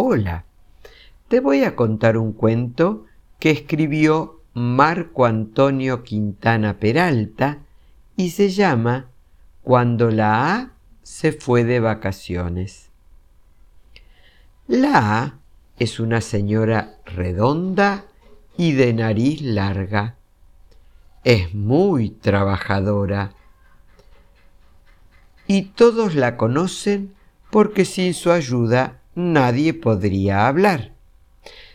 Hola, te voy a contar un cuento que escribió Marco Antonio Quintana Peralta y se llama Cuando la A se fue de vacaciones. La A es una señora redonda y de nariz larga. Es muy trabajadora y todos la conocen porque sin su ayuda nadie podría hablar.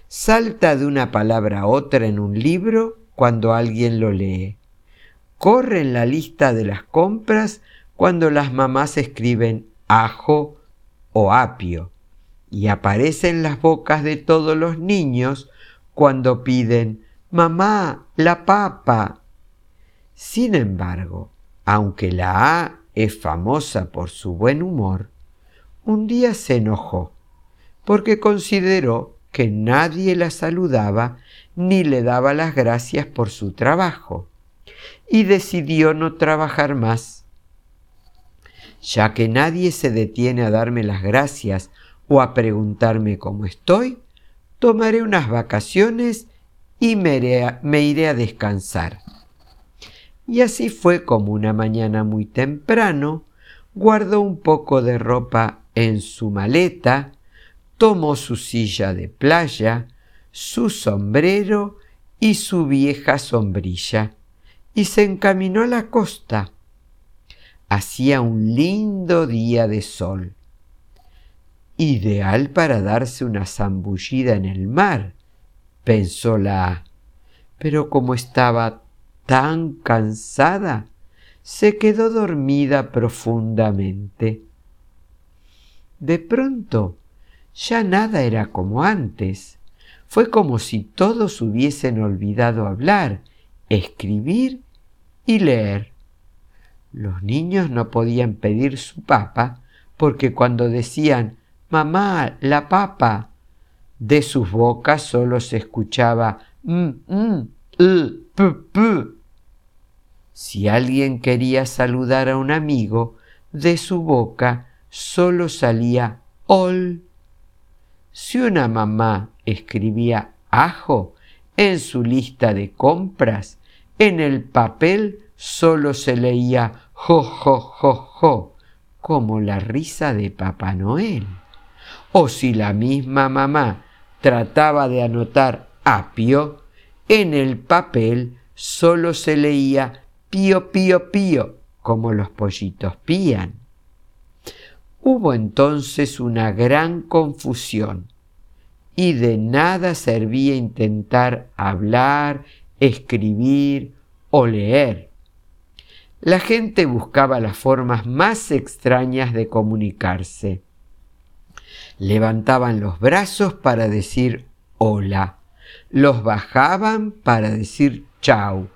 Salta de una palabra a otra en un libro cuando alguien lo lee. Corre en la lista de las compras cuando las mamás escriben ajo o apio y aparece en las bocas de todos los niños cuando piden mamá, la papa. Sin embargo, aunque la A es famosa por su buen humor, un día se enojó porque consideró que nadie la saludaba ni le daba las gracias por su trabajo y decidió no trabajar más. Ya que nadie se detiene a darme las gracias o a preguntarme cómo estoy, tomaré unas vacaciones y me iré a, descansar. Y así fue como una mañana muy temprano, guardó un poco de ropa en su maleta, tomó su silla de playa, su sombrero y su vieja sombrilla, y se encaminó a la costa. Hacía un lindo día de sol, ideal para darse una zambullida en el mar, pensó la pero como estaba tan cansada, se quedó dormida profundamente. De pronto, ya nada era como antes. Fue como si todos hubiesen olvidado hablar, escribir y leer. Los niños no podían pedir su papa porque cuando decían Mamá, la papa, de sus bocas solo se escuchaba mm, mm, Si alguien quería saludar a un amigo, de su boca solo salía ol. Si una mamá escribía ajo en su lista de compras, en el papel solo se leía jo, jo, jo, como la risa de Papá Noel. O si la misma mamá trataba de anotar apio, en el papel solo se leía pío, pío, pío, como los pollitos pían. Hubo entonces una gran confusión y de nada servía intentar hablar, escribir o leer. La gente buscaba las formas más extrañas de comunicarse. Levantaban los brazos para decir hola, los bajaban para decir chau,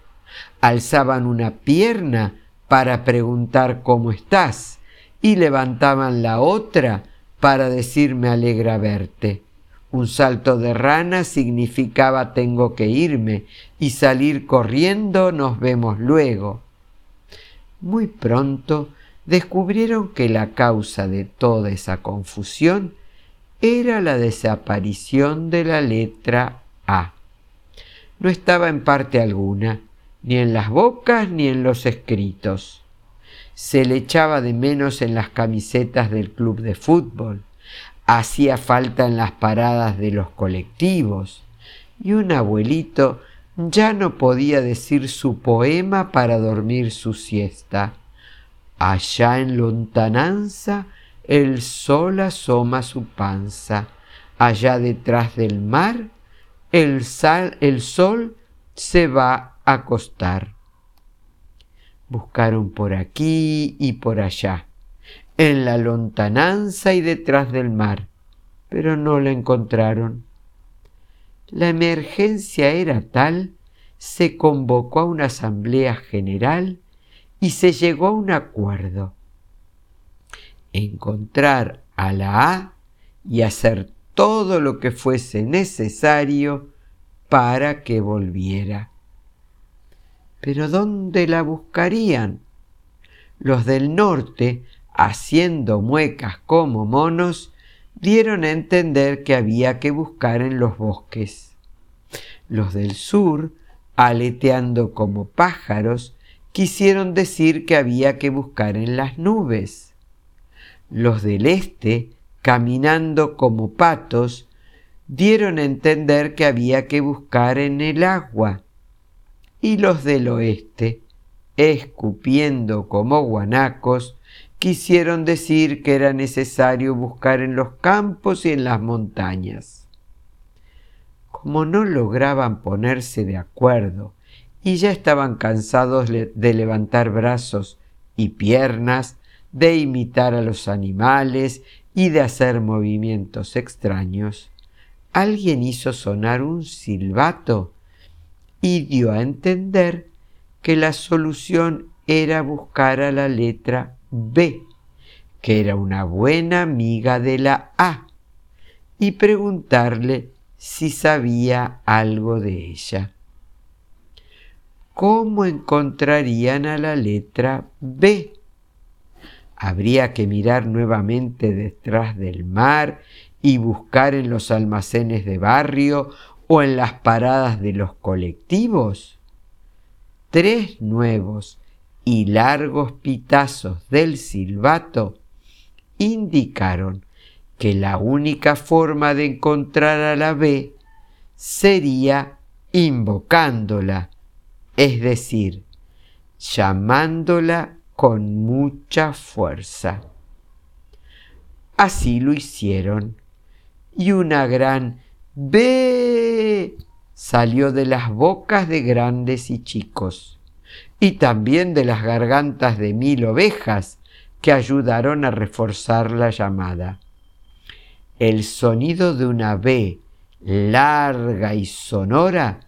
alzaban una pierna para preguntar cómo estás y levantaban la otra para decir me alegra verte. Un salto de rana significaba tengo que irme y salir corriendo nos vemos luego. Muy pronto descubrieron que la causa de toda esa confusión era la desaparición de la letra A. No estaba en parte alguna, ni en las bocas ni en los escritos se le echaba de menos en las camisetas del club de fútbol, hacía falta en las paradas de los colectivos, y un abuelito ya no podía decir su poema para dormir su siesta. Allá en lontananza el sol asoma su panza, allá detrás del mar el, el sol se va a acostar. Buscaron por aquí y por allá, en la lontananza y detrás del mar, pero no la encontraron. La emergencia era tal, se convocó a una asamblea general y se llegó a un acuerdo. Encontrar a la A y hacer todo lo que fuese necesario para que volviera. Pero ¿dónde la buscarían? Los del norte, haciendo muecas como monos, dieron a entender que había que buscar en los bosques. Los del sur, aleteando como pájaros, quisieron decir que había que buscar en las nubes. Los del este, caminando como patos, dieron a entender que había que buscar en el agua. Y los del oeste, escupiendo como guanacos, quisieron decir que era necesario buscar en los campos y en las montañas. Como no lograban ponerse de acuerdo y ya estaban cansados de levantar brazos y piernas, de imitar a los animales y de hacer movimientos extraños, alguien hizo sonar un silbato y dio a entender que la solución era buscar a la letra B, que era una buena amiga de la A, y preguntarle si sabía algo de ella. ¿Cómo encontrarían a la letra B? Habría que mirar nuevamente detrás del mar y buscar en los almacenes de barrio o en las paradas de los colectivos. Tres nuevos y largos pitazos del silbato indicaron que la única forma de encontrar a la B sería invocándola, es decir, llamándola con mucha fuerza. Así lo hicieron, y una gran B salió de las bocas de grandes y chicos y también de las gargantas de mil ovejas que ayudaron a reforzar la llamada. El sonido de una B larga y sonora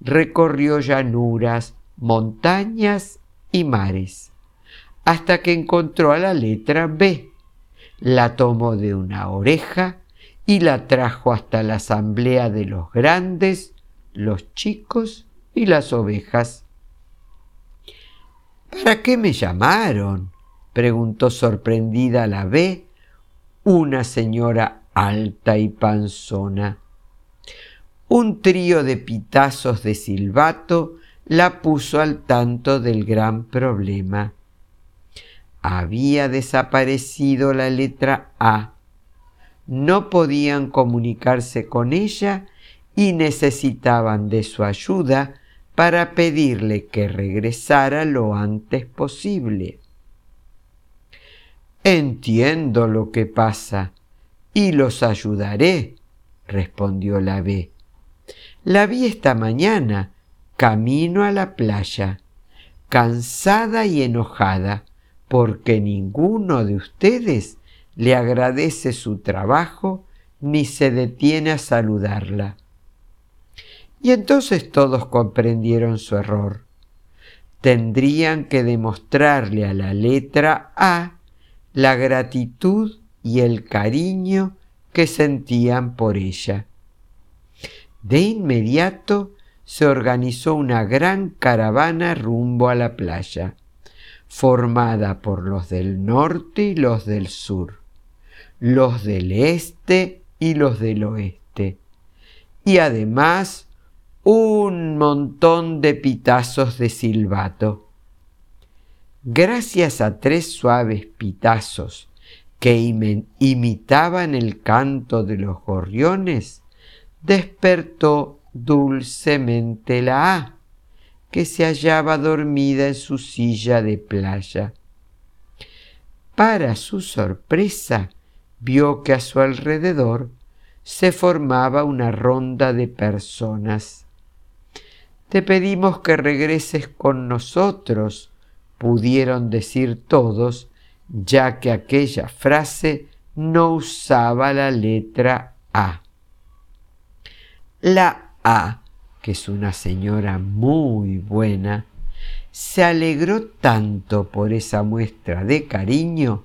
recorrió llanuras, montañas y mares, hasta que encontró a la letra B. La tomó de una oreja y la trajo hasta la asamblea de los grandes, los chicos y las ovejas. ¿Para qué me llamaron? preguntó sorprendida la B, una señora alta y panzona. Un trío de pitazos de silbato la puso al tanto del gran problema. Había desaparecido la letra A. No podían comunicarse con ella y necesitaban de su ayuda para pedirle que regresara lo antes posible. Entiendo lo que pasa y los ayudaré, respondió la B. La vi esta mañana, camino a la playa, cansada y enojada, porque ninguno de ustedes le agradece su trabajo ni se detiene a saludarla. Y entonces todos comprendieron su error. Tendrían que demostrarle a la letra A la gratitud y el cariño que sentían por ella. De inmediato se organizó una gran caravana rumbo a la playa, formada por los del norte y los del sur, los del este y los del oeste, y además un montón de pitazos de silbato. Gracias a tres suaves pitazos que imitaban el canto de los gorriones, despertó dulcemente la A, que se hallaba dormida en su silla de playa. Para su sorpresa, vio que a su alrededor se formaba una ronda de personas te pedimos que regreses con nosotros, pudieron decir todos, ya que aquella frase no usaba la letra A. La A, que es una señora muy buena, se alegró tanto por esa muestra de cariño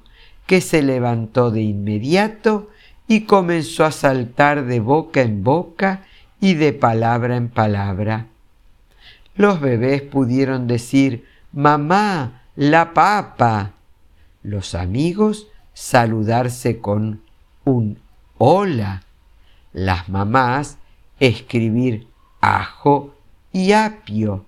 que se levantó de inmediato y comenzó a saltar de boca en boca y de palabra en palabra. Los bebés pudieron decir, mamá, la papa. Los amigos saludarse con un hola. Las mamás escribir ajo y apio.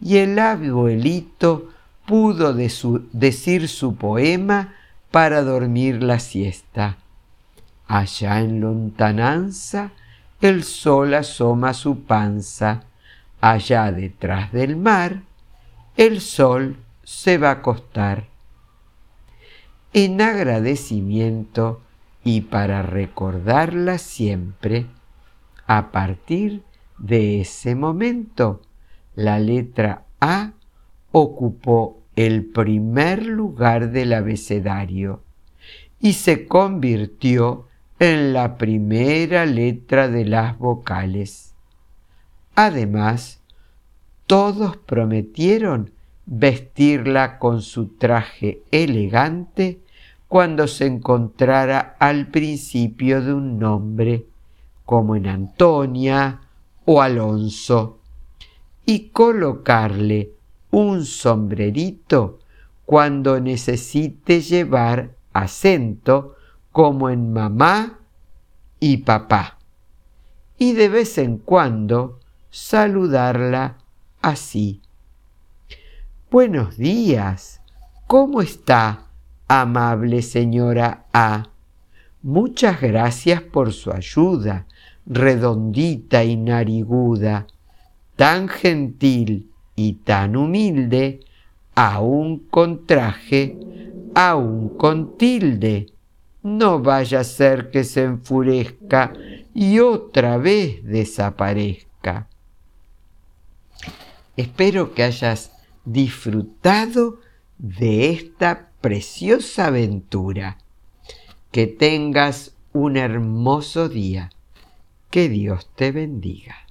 Y el abuelito pudo decir su poema para dormir la siesta. Allá en lontananza el sol asoma su panza, allá detrás del mar el sol se va a acostar. En agradecimiento y para recordarla siempre, a partir de ese momento, la letra A ocupó el primer lugar del abecedario y se convirtió en la primera letra de las vocales. Además, todos prometieron vestirla con su traje elegante cuando se encontrara al principio de un nombre, como en Antonia o Alonso, y colocarle un sombrerito cuando necesite llevar acento como en mamá y papá. Y de vez en cuando saludarla así. Buenos días. ¿Cómo está, amable señora A? Muchas gracias por su ayuda, redondita y nariguda, tan gentil y tan humilde, aún con traje, aún con tilde. No vaya a ser que se enfurezca y otra vez desaparezca. Espero que hayas disfrutado de esta preciosa aventura. Que tengas un hermoso día. Que Dios te bendiga.